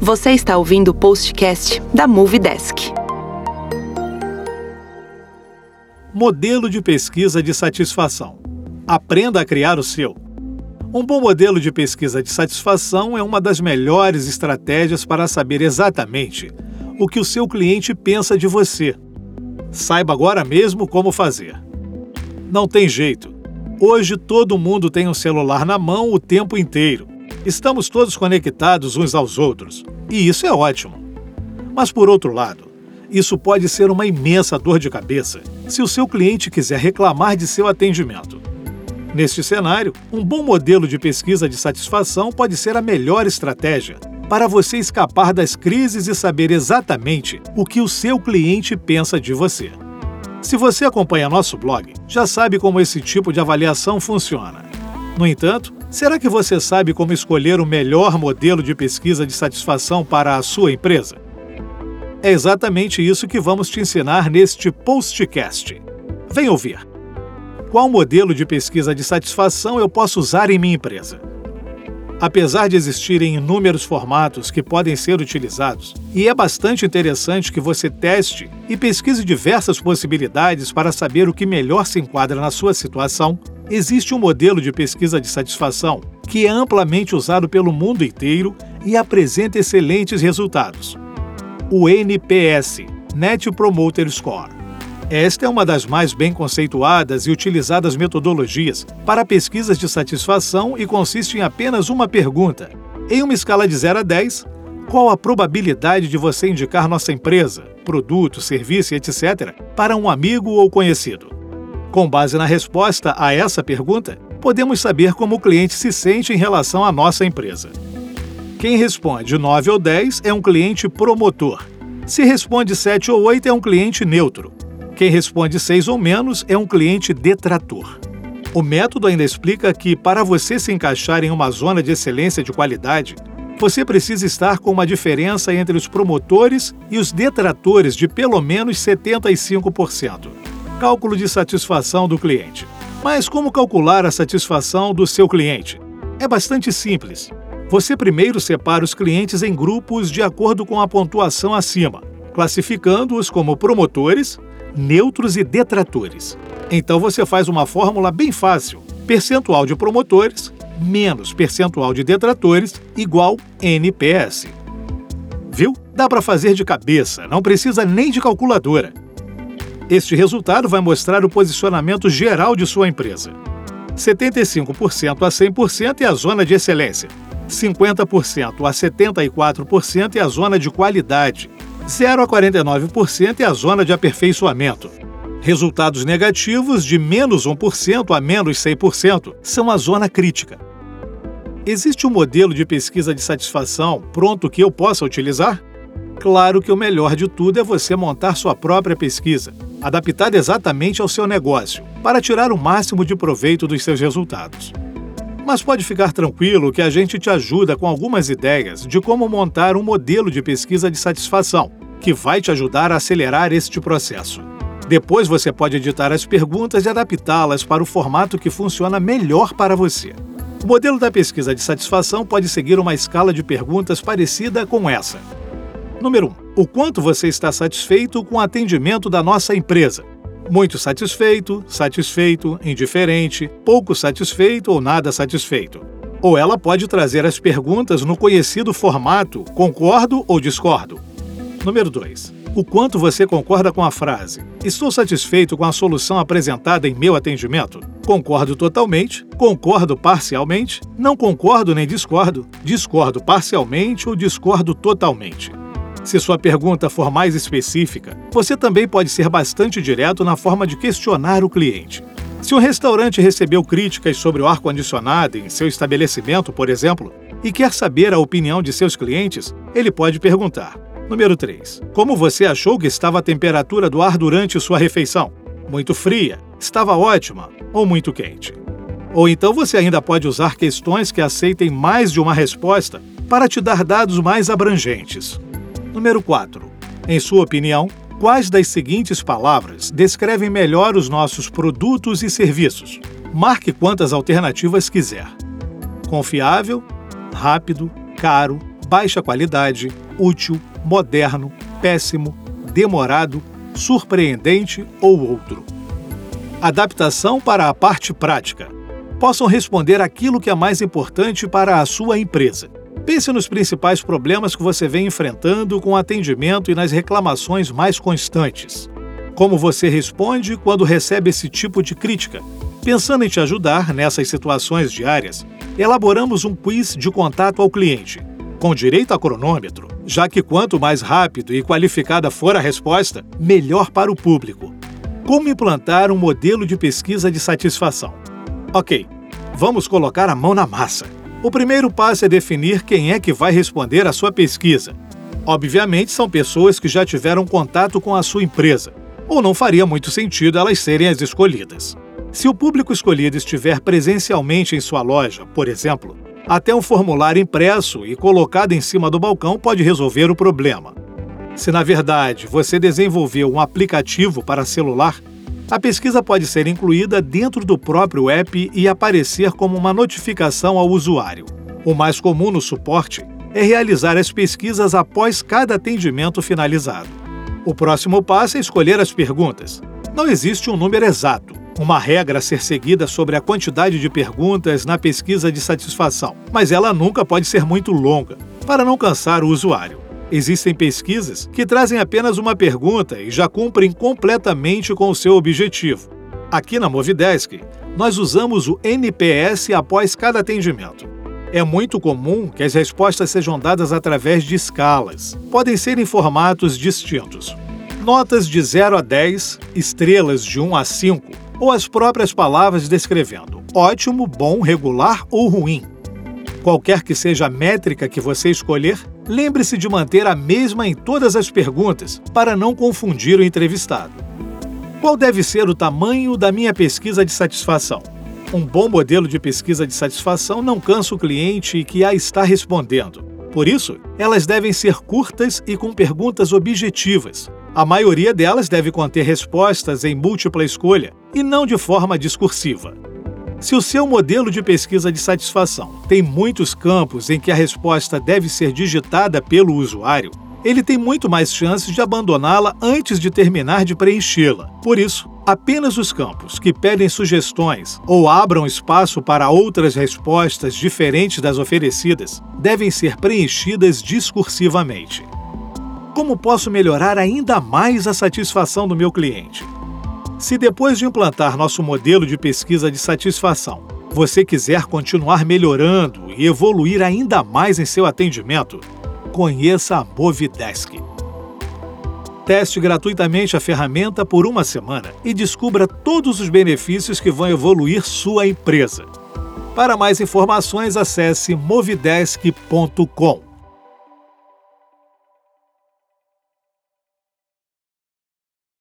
Você está ouvindo o postcast da Movie Desk. Modelo de pesquisa de satisfação. Aprenda a criar o seu. Um bom modelo de pesquisa de satisfação é uma das melhores estratégias para saber exatamente o que o seu cliente pensa de você. Saiba agora mesmo como fazer. Não tem jeito. Hoje todo mundo tem um celular na mão o tempo inteiro. Estamos todos conectados uns aos outros, e isso é ótimo. Mas por outro lado, isso pode ser uma imensa dor de cabeça se o seu cliente quiser reclamar de seu atendimento. Neste cenário, um bom modelo de pesquisa de satisfação pode ser a melhor estratégia para você escapar das crises e saber exatamente o que o seu cliente pensa de você. Se você acompanha nosso blog, já sabe como esse tipo de avaliação funciona. No entanto, será que você sabe como escolher o melhor modelo de pesquisa de satisfação para a sua empresa? É exatamente isso que vamos te ensinar neste postcast. Vem ouvir! Qual modelo de pesquisa de satisfação eu posso usar em minha empresa? Apesar de existirem inúmeros formatos que podem ser utilizados, e é bastante interessante que você teste e pesquise diversas possibilidades para saber o que melhor se enquadra na sua situação, existe um modelo de pesquisa de satisfação que é amplamente usado pelo mundo inteiro e apresenta excelentes resultados. O NPS Net Promoter Score. Esta é uma das mais bem conceituadas e utilizadas metodologias para pesquisas de satisfação e consiste em apenas uma pergunta. Em uma escala de 0 a 10, qual a probabilidade de você indicar nossa empresa, produto, serviço, etc., para um amigo ou conhecido? Com base na resposta a essa pergunta, podemos saber como o cliente se sente em relação à nossa empresa. Quem responde 9 ou 10 é um cliente promotor. Se responde 7 ou 8 é um cliente neutro. Quem responde 6 ou menos é um cliente detrator. O método ainda explica que, para você se encaixar em uma zona de excelência de qualidade, você precisa estar com uma diferença entre os promotores e os detratores de pelo menos 75%. Cálculo de satisfação do cliente. Mas como calcular a satisfação do seu cliente? É bastante simples. Você primeiro separa os clientes em grupos de acordo com a pontuação acima, classificando-os como promotores, neutros e detratores. Então você faz uma fórmula bem fácil: percentual de promotores menos percentual de detratores igual NPS. Viu? Dá para fazer de cabeça, não precisa nem de calculadora. Este resultado vai mostrar o posicionamento geral de sua empresa. 75% a 100% é a zona de excelência. 50% a 74% é a zona de qualidade 0 a 49% é a zona de aperfeiçoamento. Resultados negativos de menos 1% a menos 100% são a zona crítica. Existe um modelo de pesquisa de satisfação pronto que eu possa utilizar? Claro que o melhor de tudo é você montar sua própria pesquisa, adaptada exatamente ao seu negócio, para tirar o máximo de proveito dos seus resultados. Mas pode ficar tranquilo que a gente te ajuda com algumas ideias de como montar um modelo de pesquisa de satisfação, que vai te ajudar a acelerar este processo. Depois você pode editar as perguntas e adaptá-las para o formato que funciona melhor para você. O modelo da pesquisa de satisfação pode seguir uma escala de perguntas parecida com essa. Número 1. O quanto você está satisfeito com o atendimento da nossa empresa? muito satisfeito, satisfeito, indiferente, pouco satisfeito ou nada satisfeito. Ou ela pode trazer as perguntas no conhecido formato concordo ou discordo. Número 2. O quanto você concorda com a frase Estou satisfeito com a solução apresentada em meu atendimento? Concordo totalmente, concordo parcialmente, não concordo nem discordo, discordo parcialmente ou discordo totalmente. Se sua pergunta for mais específica, você também pode ser bastante direto na forma de questionar o cliente. Se um restaurante recebeu críticas sobre o ar-condicionado em seu estabelecimento, por exemplo, e quer saber a opinião de seus clientes, ele pode perguntar: Número 3. Como você achou que estava a temperatura do ar durante sua refeição? Muito fria, estava ótima ou muito quente? Ou então você ainda pode usar questões que aceitem mais de uma resposta para te dar dados mais abrangentes. Número 4. Em sua opinião, quais das seguintes palavras descrevem melhor os nossos produtos e serviços? Marque quantas alternativas quiser: confiável, rápido, caro, baixa qualidade, útil, moderno, péssimo, demorado, surpreendente ou outro. Adaptação para a parte prática. Possam responder aquilo que é mais importante para a sua empresa. Pense nos principais problemas que você vem enfrentando com o atendimento e nas reclamações mais constantes. Como você responde quando recebe esse tipo de crítica? Pensando em te ajudar nessas situações diárias, elaboramos um quiz de contato ao cliente, com direito a cronômetro, já que quanto mais rápido e qualificada for a resposta, melhor para o público. Como implantar um modelo de pesquisa de satisfação? Ok, vamos colocar a mão na massa. O primeiro passo é definir quem é que vai responder à sua pesquisa. Obviamente, são pessoas que já tiveram contato com a sua empresa, ou não faria muito sentido elas serem as escolhidas. Se o público escolhido estiver presencialmente em sua loja, por exemplo, até um formulário impresso e colocado em cima do balcão pode resolver o problema. Se na verdade você desenvolveu um aplicativo para celular, a pesquisa pode ser incluída dentro do próprio app e aparecer como uma notificação ao usuário. O mais comum no suporte é realizar as pesquisas após cada atendimento finalizado. O próximo passo é escolher as perguntas. Não existe um número exato, uma regra a ser seguida sobre a quantidade de perguntas na pesquisa de satisfação, mas ela nunca pode ser muito longa, para não cansar o usuário. Existem pesquisas que trazem apenas uma pergunta e já cumprem completamente com o seu objetivo. Aqui na Movidesk, nós usamos o NPS após cada atendimento. É muito comum que as respostas sejam dadas através de escalas. Podem ser em formatos distintos. Notas de 0 a 10, estrelas de 1 a 5, ou as próprias palavras descrevendo ótimo, bom, regular ou ruim. Qualquer que seja a métrica que você escolher, lembre-se de manter a mesma em todas as perguntas para não confundir o entrevistado. Qual deve ser o tamanho da minha pesquisa de satisfação? Um bom modelo de pesquisa de satisfação não cansa o cliente que a está respondendo. Por isso, elas devem ser curtas e com perguntas objetivas. A maioria delas deve conter respostas em múltipla escolha e não de forma discursiva. Se o seu modelo de pesquisa de satisfação tem muitos campos em que a resposta deve ser digitada pelo usuário, ele tem muito mais chances de abandoná-la antes de terminar de preenchê-la. Por isso, apenas os campos que pedem sugestões ou abram espaço para outras respostas diferentes das oferecidas devem ser preenchidas discursivamente. Como posso melhorar ainda mais a satisfação do meu cliente? Se depois de implantar nosso modelo de pesquisa de satisfação, você quiser continuar melhorando e evoluir ainda mais em seu atendimento, conheça a Movidesk. Teste gratuitamente a ferramenta por uma semana e descubra todos os benefícios que vão evoluir sua empresa. Para mais informações, acesse movidesk.com.